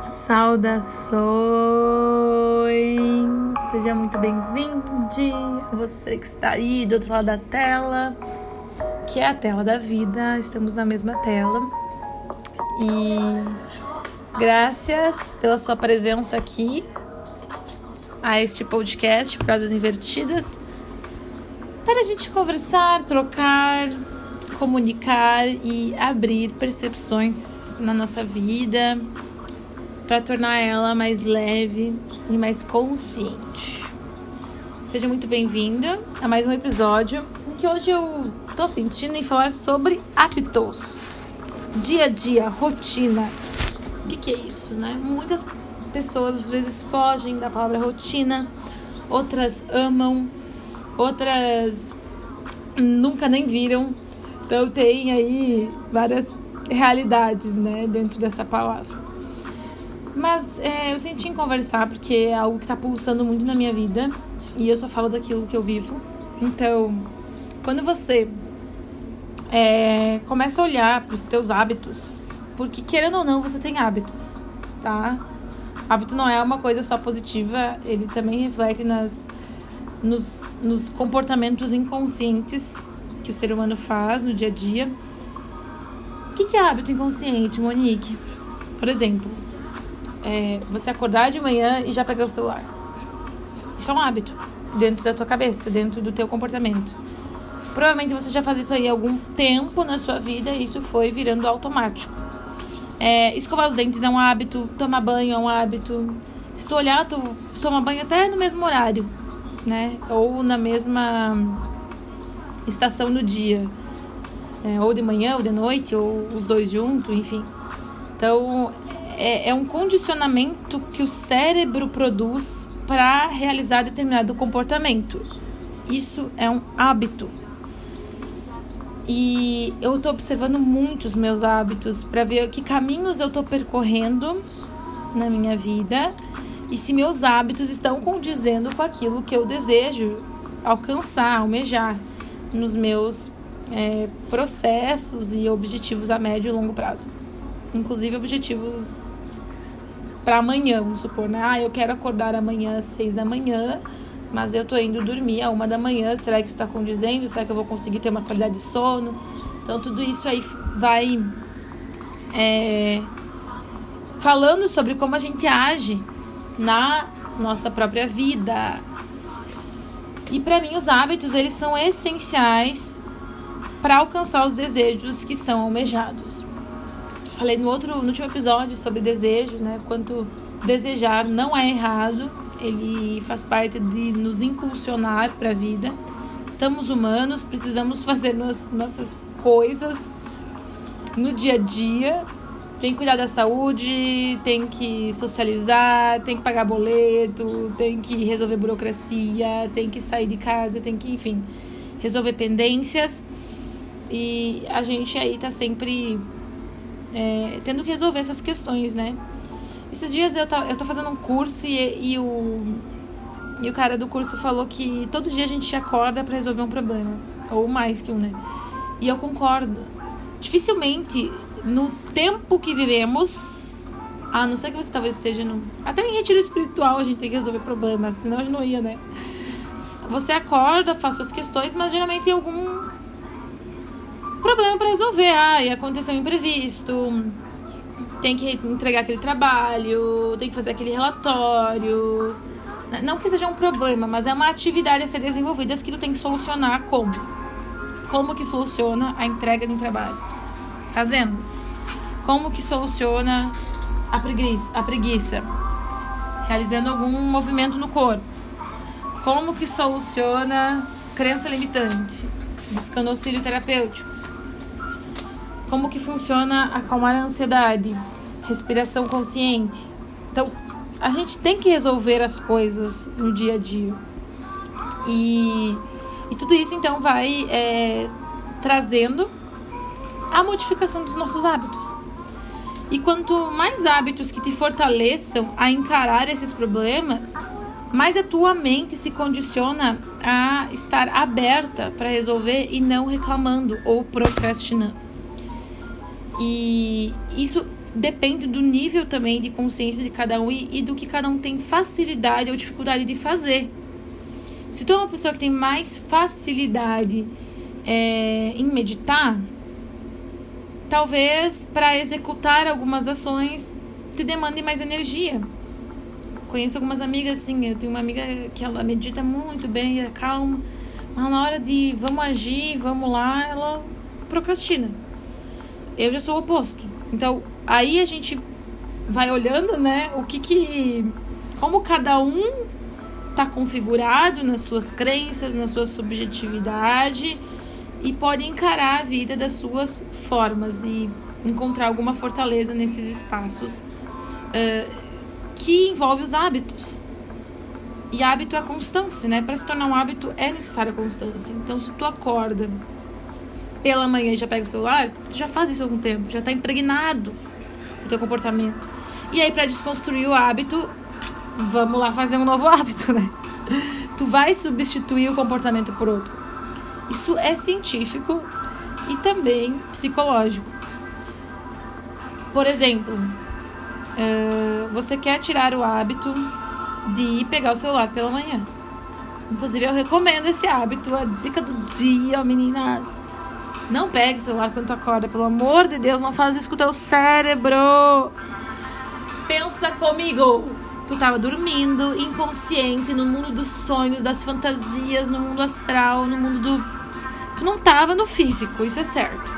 Saudações! Seja muito bem-vindo, você que está aí do outro lado da tela, que é a tela da vida, estamos na mesma tela. E graças pela sua presença aqui a este podcast Prosas Invertidas para a gente conversar, trocar, comunicar e abrir percepções na nossa vida para tornar ela mais leve e mais consciente. Seja muito bem-vinda a mais um episódio em que hoje eu tô sentindo em falar sobre hábitos, dia a dia, rotina. O que, que é isso, né? Muitas pessoas às vezes fogem da palavra rotina, outras amam, outras nunca nem viram. Então tem aí várias realidades, né, dentro dessa palavra. Mas é, eu senti em conversar porque é algo que tá pulsando muito na minha vida e eu só falo daquilo que eu vivo. Então, quando você é, começa a olhar para os teus hábitos, porque querendo ou não, você tem hábitos, tá? Hábito não é uma coisa só positiva, ele também reflete nas, nos, nos comportamentos inconscientes que o ser humano faz no dia a dia. O que, que é hábito inconsciente, Monique? Por exemplo, é, você acordar de manhã e já pegar o celular. Isso é um hábito dentro da tua cabeça, dentro do teu comportamento. Provavelmente você já faz isso aí há algum tempo na sua vida e isso foi virando automático. É, escovar os dentes é um hábito, tomar banho é um hábito. Se tu olhar, tu toma banho até no mesmo horário, né? Ou na mesma estação do dia. É, ou de manhã, ou de noite, ou os dois juntos, enfim. Então, é, é um condicionamento que o cérebro produz para realizar determinado comportamento. Isso é um hábito. E eu estou observando muito os meus hábitos para ver que caminhos eu estou percorrendo na minha vida e se meus hábitos estão condizendo com aquilo que eu desejo alcançar, almejar nos meus é, processos e objetivos a médio e longo prazo. Inclusive objetivos para amanhã, vamos supor, né? Ah, eu quero acordar amanhã às seis da manhã, mas eu tô indo dormir a uma da manhã. Será que isso está condizendo? Será que eu vou conseguir ter uma qualidade de sono? Então, tudo isso aí vai é, falando sobre como a gente age na nossa própria vida. E para mim, os hábitos eles são essenciais para alcançar os desejos que são almejados falei no outro, no último episódio sobre desejo, né? Quanto desejar não é errado, ele faz parte de nos impulsionar para a vida. Estamos humanos, precisamos fazer nas, nossas coisas no dia a dia. Tem que cuidar da saúde, tem que socializar, tem que pagar boleto, tem que resolver burocracia, tem que sair de casa, tem que, enfim, resolver pendências. E a gente aí tá sempre é, tendo que resolver essas questões, né? Esses dias eu tô, eu tô fazendo um curso e, e, o, e o cara do curso falou que todo dia a gente acorda para resolver um problema, ou mais que um, né? E eu concordo. Dificilmente, no tempo que vivemos, a não ser que você talvez esteja no. Até em retiro espiritual a gente tem que resolver problemas, senão a gente não ia, né? Você acorda, faz suas questões, mas geralmente tem algum problema para resolver. Ah, e aconteceu um imprevisto, tem que entregar aquele trabalho, tem que fazer aquele relatório. Não que seja um problema, mas é uma atividade a ser desenvolvida que tu tem que solucionar como? Como que soluciona a entrega de um trabalho? Fazendo. Como que soluciona a preguiça? A preguiça? Realizando algum movimento no corpo. Como que soluciona crença limitante? Buscando auxílio terapêutico como que funciona acalmar a ansiedade, respiração consciente. Então, a gente tem que resolver as coisas no dia a dia. E, e tudo isso, então, vai é, trazendo a modificação dos nossos hábitos. E quanto mais hábitos que te fortaleçam a encarar esses problemas, mais a tua mente se condiciona a estar aberta para resolver e não reclamando ou procrastinando. E isso depende do nível também de consciência de cada um e, e do que cada um tem facilidade ou dificuldade de fazer. Se tu é uma pessoa que tem mais facilidade é, em meditar, talvez para executar algumas ações te demande mais energia. Conheço algumas amigas assim, eu tenho uma amiga que ela medita muito bem, é calma, mas na hora de vamos agir, vamos lá, ela procrastina. Eu já sou o oposto. Então, aí a gente vai olhando, né, o que que como cada um tá configurado nas suas crenças, na sua subjetividade e pode encarar a vida das suas formas e encontrar alguma fortaleza nesses espaços uh, que envolve os hábitos. E hábito é constância, né? Para se tornar um hábito é necessária constância. Então, se tu acorda pela manhã e já pega o celular, tu já faz isso há algum tempo, já está impregnado no teu comportamento. E aí, para desconstruir o hábito, vamos lá fazer um novo hábito, né? Tu vai substituir o comportamento por outro. Isso é científico e também psicológico. Por exemplo, uh, você quer tirar o hábito de ir pegar o celular pela manhã. Inclusive, eu recomendo esse hábito, a dica do dia, meninas. Não pegue o celular quando tu acorda, pelo amor de Deus, não faz isso com o teu cérebro. Pensa comigo. Tu tava dormindo, inconsciente, no mundo dos sonhos, das fantasias, no mundo astral, no mundo do. Tu não tava no físico, isso é certo.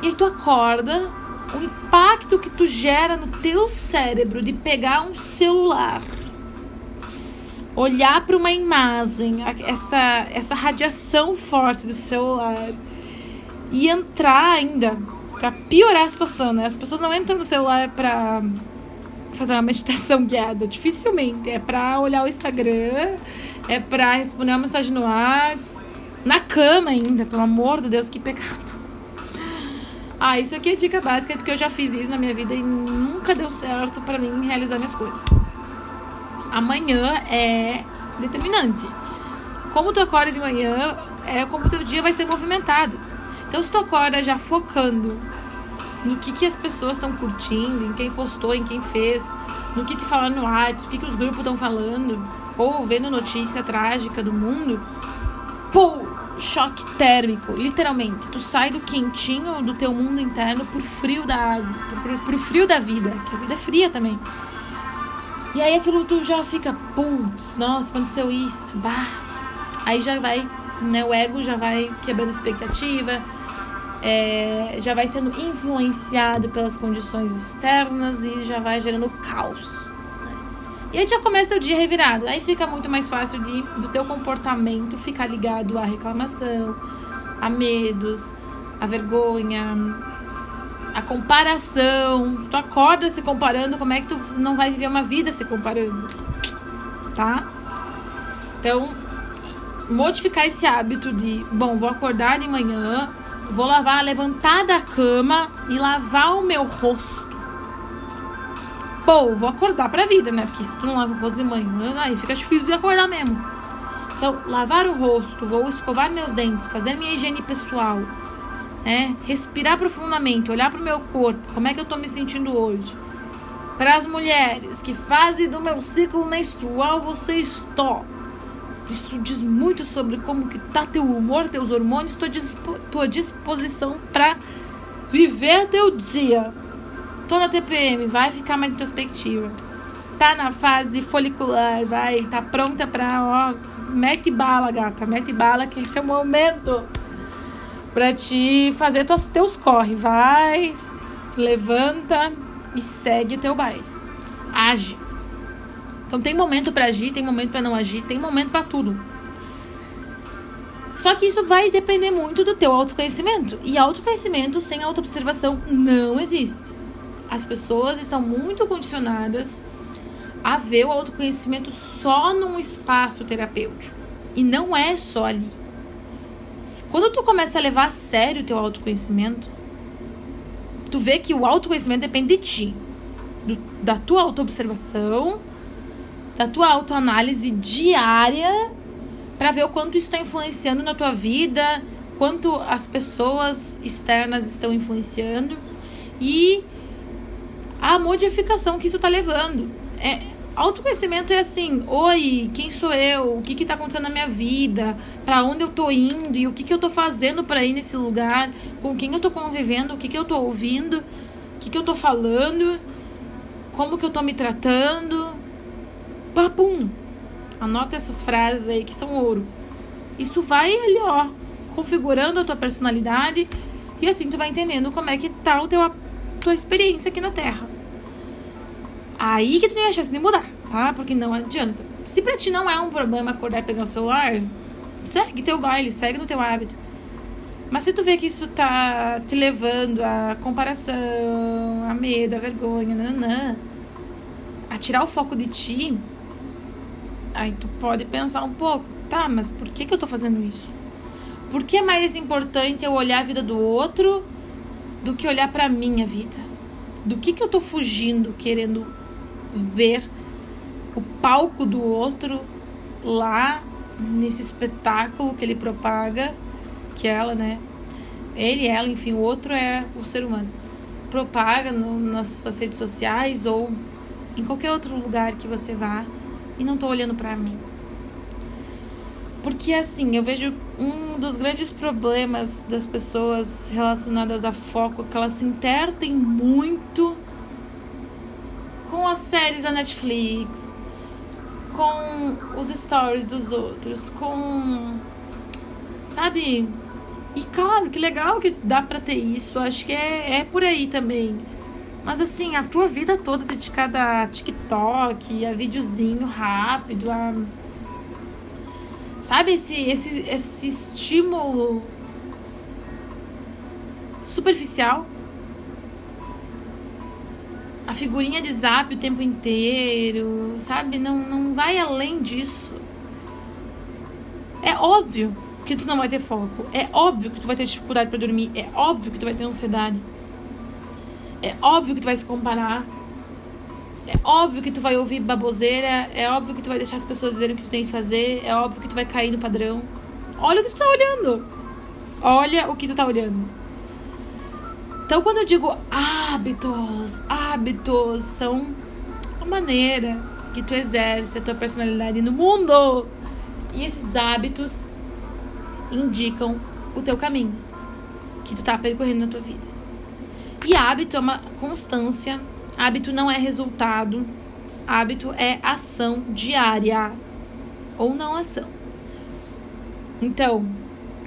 E aí tu acorda, o impacto que tu gera no teu cérebro de pegar um celular, olhar para uma imagem, essa, essa radiação forte do celular e entrar ainda para piorar a situação, né? As pessoas não entram no celular para fazer uma meditação guiada, dificilmente. É para olhar o Instagram, é para responder uma mensagem no WhatsApp, na cama ainda, pelo amor de Deus, que pecado. Ah, isso aqui é dica básica, porque eu já fiz isso na minha vida e nunca deu certo para mim realizar minhas coisas. Amanhã é determinante. Como tu acorda de manhã, é como teu dia vai ser movimentado. Então, se tu acorda já focando no que, que as pessoas estão curtindo, em quem postou, em quem fez, no que te falaram no WhatsApp, o que, que os grupos estão falando, ou vendo notícia trágica do mundo, pô, choque térmico, literalmente. Tu sai do quentinho do teu mundo interno pro frio da água, pro, pro frio da vida, que a vida é fria também. E aí aquilo tu já fica, putz, nossa, aconteceu isso, bah. Aí já vai, né, o ego já vai quebrando expectativa, é, já vai sendo influenciado pelas condições externas e já vai gerando caos. Né? E aí já começa o dia revirado. Aí fica muito mais fácil de, do teu comportamento ficar ligado à reclamação, a medos, a vergonha, a comparação. Tu acorda se comparando, como é que tu não vai viver uma vida se comparando? Tá? Então, modificar esse hábito de, bom, vou acordar de manhã, Vou lavar, levantar da cama e lavar o meu rosto. Pô, vou acordar pra vida, né? Porque se tu não lava o rosto de manhã, aí fica difícil de acordar mesmo. Então, lavar o rosto, vou escovar meus dentes, fazer minha higiene pessoal, né? Respirar profundamente, olhar pro meu corpo, como é que eu tô me sentindo hoje. Para as mulheres, que fase do meu ciclo menstrual você está? Isso diz muito sobre como que tá teu humor, teus hormônios, tua, dispo, tua disposição para viver teu dia. Tô na TPM, vai ficar mais introspectiva. Tá na fase folicular, vai, tá pronta pra, ó, mete bala, gata, mete bala, que esse é o momento pra te fazer teus, teus corre. Vai, levanta e segue teu baile. Age. Então tem momento para agir, tem momento para não agir, tem momento para tudo. Só que isso vai depender muito do teu autoconhecimento. E autoconhecimento sem autoobservação não existe. As pessoas estão muito condicionadas a ver o autoconhecimento só num espaço terapêutico. E não é só ali. Quando tu começa a levar a sério o teu autoconhecimento, tu vê que o autoconhecimento depende de ti. Do, da tua autoobservação da tua autoanálise diária para ver o quanto isso está influenciando na tua vida, quanto as pessoas externas estão influenciando e a modificação que isso tá levando. É, autoconhecimento é assim: oi, quem sou eu? O que que tá acontecendo na minha vida? Para onde eu tô indo? E o que que eu tô fazendo para ir nesse lugar? Com quem eu tô convivendo? O que que eu tô ouvindo? O que que eu tô falando? Como que eu tô me tratando? Papum! Anota essas frases aí que são ouro. Isso vai ali, ó, configurando a tua personalidade e assim tu vai entendendo como é que tá o teu, a tua experiência aqui na Terra. Aí que tu tem a chance de mudar, tá? Porque não adianta. Se pra ti não é um problema acordar e pegar o celular, segue teu baile, segue no teu hábito. Mas se tu vê que isso tá te levando a comparação, a medo, a vergonha, nanã, a tirar o foco de ti, aí tu pode pensar um pouco, tá, mas por que que eu tô fazendo isso? Por que é mais importante eu olhar a vida do outro do que olhar para minha vida? Do que que eu tô fugindo, querendo ver o palco do outro lá nesse espetáculo que ele propaga, que ela, né? Ele, ela, enfim, o outro é o ser humano. Propaga no, nas suas redes sociais ou em qualquer outro lugar que você vá e não tô olhando para mim. Porque assim, eu vejo um dos grandes problemas das pessoas relacionadas a foco que elas se intertem muito com as séries da Netflix, com os stories dos outros, com sabe? E claro, que legal que dá para ter isso, acho que é, é por aí também. Mas assim, a tua vida toda dedicada a TikTok, a videozinho rápido, a Sabe esse, esse, esse estímulo superficial? A figurinha de zap o tempo inteiro, sabe? Não, não vai além disso. É óbvio que tu não vai ter foco. É óbvio que tu vai ter dificuldade para dormir. É óbvio que tu vai ter ansiedade. É óbvio que tu vai se comparar. É óbvio que tu vai ouvir baboseira, é óbvio que tu vai deixar as pessoas dizerem o que tu tem que fazer, é óbvio que tu vai cair no padrão. Olha o que tu tá olhando. Olha o que tu tá olhando. Então, quando eu digo hábitos, hábitos são a maneira que tu exerce a tua personalidade no mundo. E esses hábitos indicam o teu caminho que tu tá percorrendo na tua vida. E hábito é uma constância Hábito não é resultado, hábito é ação diária ou não ação. Então,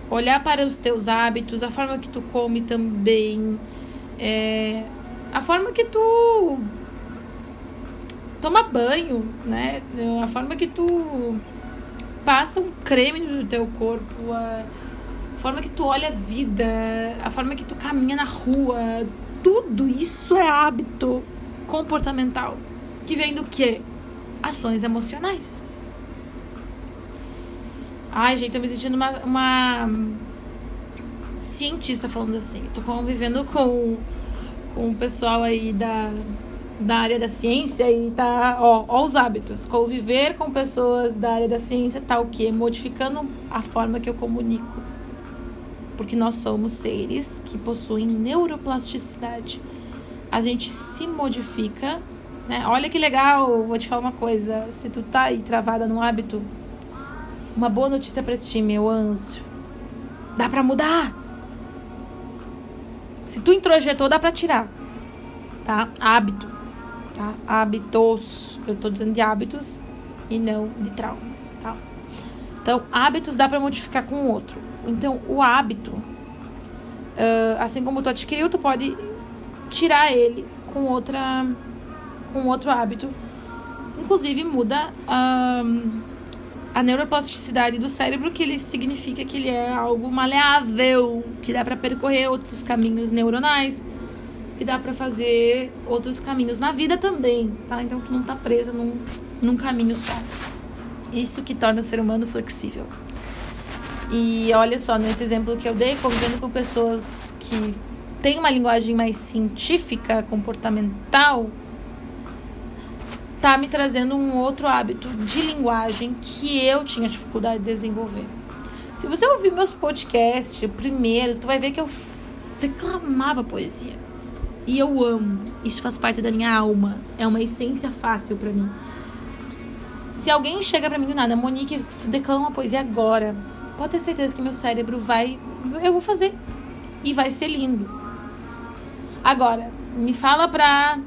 olhar para os teus hábitos, a forma que tu come também, é, a forma que tu toma banho, né? A forma que tu passa um creme no teu corpo, a forma que tu olha a vida, a forma que tu caminha na rua, tudo isso é hábito comportamental, que vem do quê? Ações emocionais. Ai, gente, tô me sentindo uma, uma cientista falando assim. Tô convivendo com, com o pessoal aí da, da área da ciência e tá, ó, ó os hábitos. Conviver com pessoas da área da ciência tá o quê? Modificando a forma que eu comunico. Porque nós somos seres que possuem neuroplasticidade a gente se modifica, né? Olha que legal, vou te falar uma coisa, se tu tá aí travada no hábito, uma boa notícia para ti, meu anjo. Dá para mudar. Se tu introjetou, dá para tirar. Tá? Hábito, tá? Hábitos. Eu tô dizendo de hábitos e não de traumas, tá? Então, hábitos dá para modificar com o outro. Então, o hábito, uh, assim como tu adquiriu, tu pode tirar ele com outra com outro hábito. Inclusive muda a, a neuroplasticidade do cérebro, que ele significa que ele é algo maleável, que dá para percorrer outros caminhos neuronais, que dá para fazer outros caminhos na vida também, tá? Então tu não tá presa num, num caminho só. Isso que torna o ser humano flexível. E olha só, nesse exemplo que eu dei, convivendo com pessoas que tem uma linguagem mais científica, comportamental, tá me trazendo um outro hábito de linguagem que eu tinha dificuldade de desenvolver. Se você ouvir meus podcasts primeiros, tu vai ver que eu declamava poesia. E eu amo. Isso faz parte da minha alma. É uma essência fácil para mim. Se alguém chega para mim do nada, Monique, declama poesia agora. Pode ter certeza que meu cérebro vai. Eu vou fazer. E vai ser lindo. Agora, me fala pra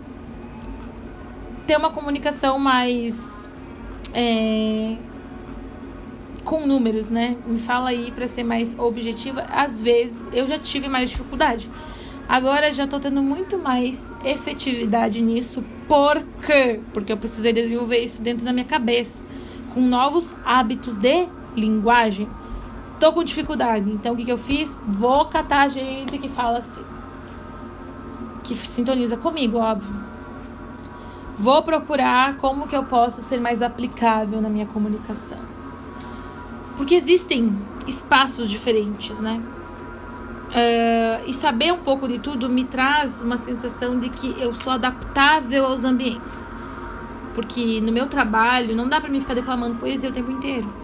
ter uma comunicação mais. É, com números, né? Me fala aí para ser mais objetiva. Às vezes eu já tive mais dificuldade. Agora já tô tendo muito mais efetividade nisso. Por quê? Porque eu precisei desenvolver isso dentro da minha cabeça. Com novos hábitos de linguagem. Tô com dificuldade. Então o que, que eu fiz? Vou catar gente que fala assim. Que sintoniza comigo, óbvio. Vou procurar como que eu posso ser mais aplicável na minha comunicação. Porque existem espaços diferentes, né? Uh, e saber um pouco de tudo me traz uma sensação de que eu sou adaptável aos ambientes. Porque no meu trabalho não dá para mim ficar declamando poesia o tempo inteiro.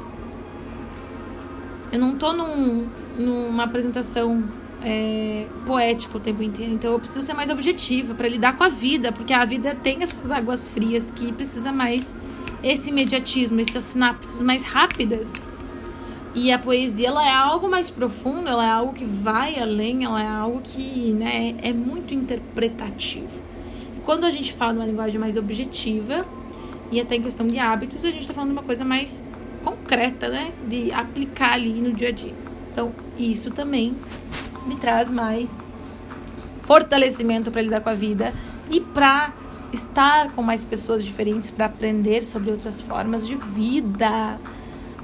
Eu não tô num, numa apresentação é, poética o tempo inteiro, então eu preciso ser mais objetiva para lidar com a vida, porque a vida tem as suas águas frias que precisa mais esse imediatismo, essas sinapses mais rápidas e a poesia ela é algo mais profundo, ela é algo que vai além, ela é algo que né, é muito interpretativo. E quando a gente fala de uma linguagem mais objetiva, e até em questão de hábitos, a gente está falando de uma coisa mais concreta, né? De aplicar ali no dia a dia. Então, isso também me traz mais fortalecimento para lidar com a vida e para estar com mais pessoas diferentes, para aprender sobre outras formas de vida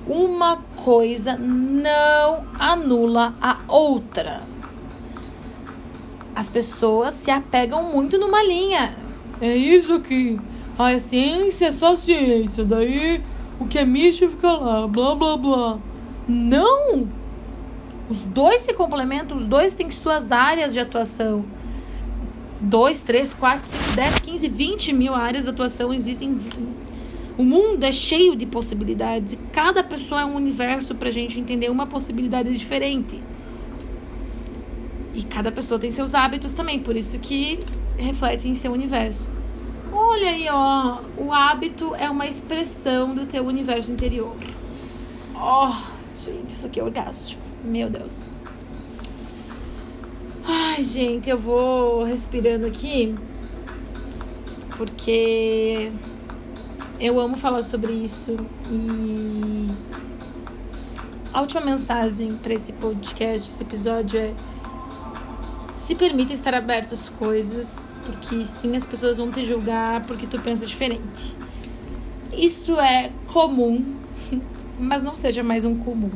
uma coisa não anula a outra. As pessoas se apegam muito numa linha. É isso aqui. A ciência é só ciência. Daí o que é misto fica lá. Blá blá blá. Não! Os dois se complementam, os dois têm suas áreas de atuação. 2, 3, 4, 5, 10, 15, 20 mil áreas de atuação existem o mundo é cheio de possibilidades e cada pessoa é um universo para a gente entender uma possibilidade diferente. E cada pessoa tem seus hábitos também, por isso que reflete em seu universo. Olha aí, ó, o hábito é uma expressão do teu universo interior. Ó, oh, gente, isso aqui é orgástico. Meu Deus. Ai, gente, eu vou respirando aqui porque eu amo falar sobre isso e a última mensagem para esse podcast, esse episódio é se permita estar aberto às coisas, porque sim, as pessoas vão te julgar porque tu pensa diferente. Isso é comum, mas não seja mais um comum.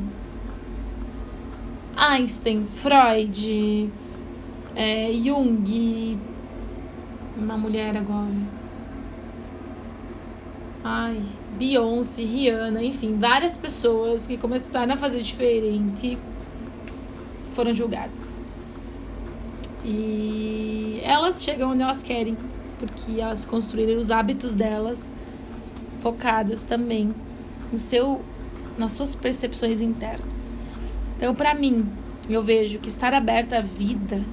Einstein, Freud, é, Jung, uma mulher agora Ai, Beyoncé, Rihanna, enfim, várias pessoas que começaram a fazer diferente foram julgadas. E elas chegam onde elas querem, porque elas construíram os hábitos delas focados também no seu nas suas percepções internas. Então, para mim, eu vejo que estar aberta à vida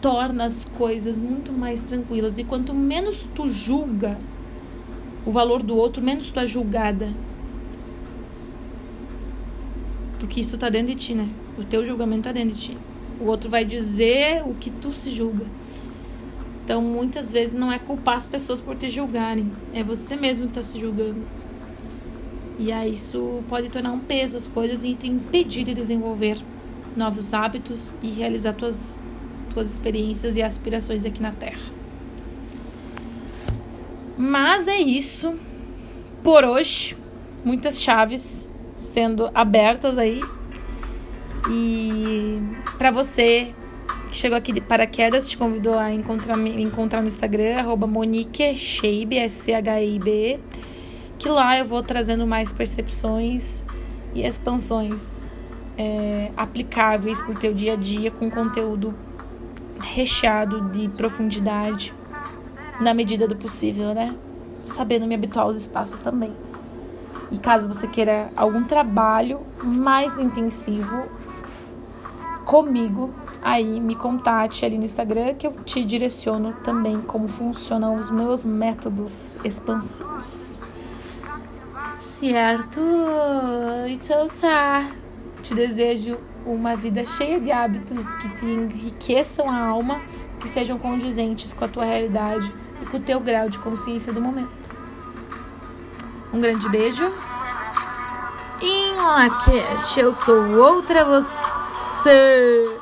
torna as coisas muito mais tranquilas e quanto menos tu julga o valor do outro, menos tu é julgada. Porque isso tá dentro de ti, né? O teu julgamento tá dentro de ti. O outro vai dizer o que tu se julga. Então, muitas vezes não é culpar as pessoas por te julgarem, é você mesmo que está se julgando. E aí isso pode tornar um peso as coisas e te impedir de desenvolver novos hábitos e realizar tuas, tuas experiências e aspirações aqui na Terra. Mas é isso por hoje. Muitas chaves sendo abertas aí. E para você que chegou aqui de paraquedas, te convidou a encontrar, me encontrar no Instagram, arroba Monique S-C-H-I-B, que lá eu vou trazendo mais percepções e expansões é, aplicáveis para o teu dia a dia com conteúdo recheado de profundidade na medida do possível, né? Sabendo me habituar aos espaços também. E caso você queira algum trabalho mais intensivo comigo, aí me contate ali no Instagram que eu te direciono também como funcionam os meus métodos expansivos. Certo? Então tá. Te desejo uma vida cheia de hábitos que te enriqueçam a alma, que sejam condizentes com a tua realidade e com o teu grau de consciência do momento. Um grande beijo. Em Laquete, eu sou outra você. So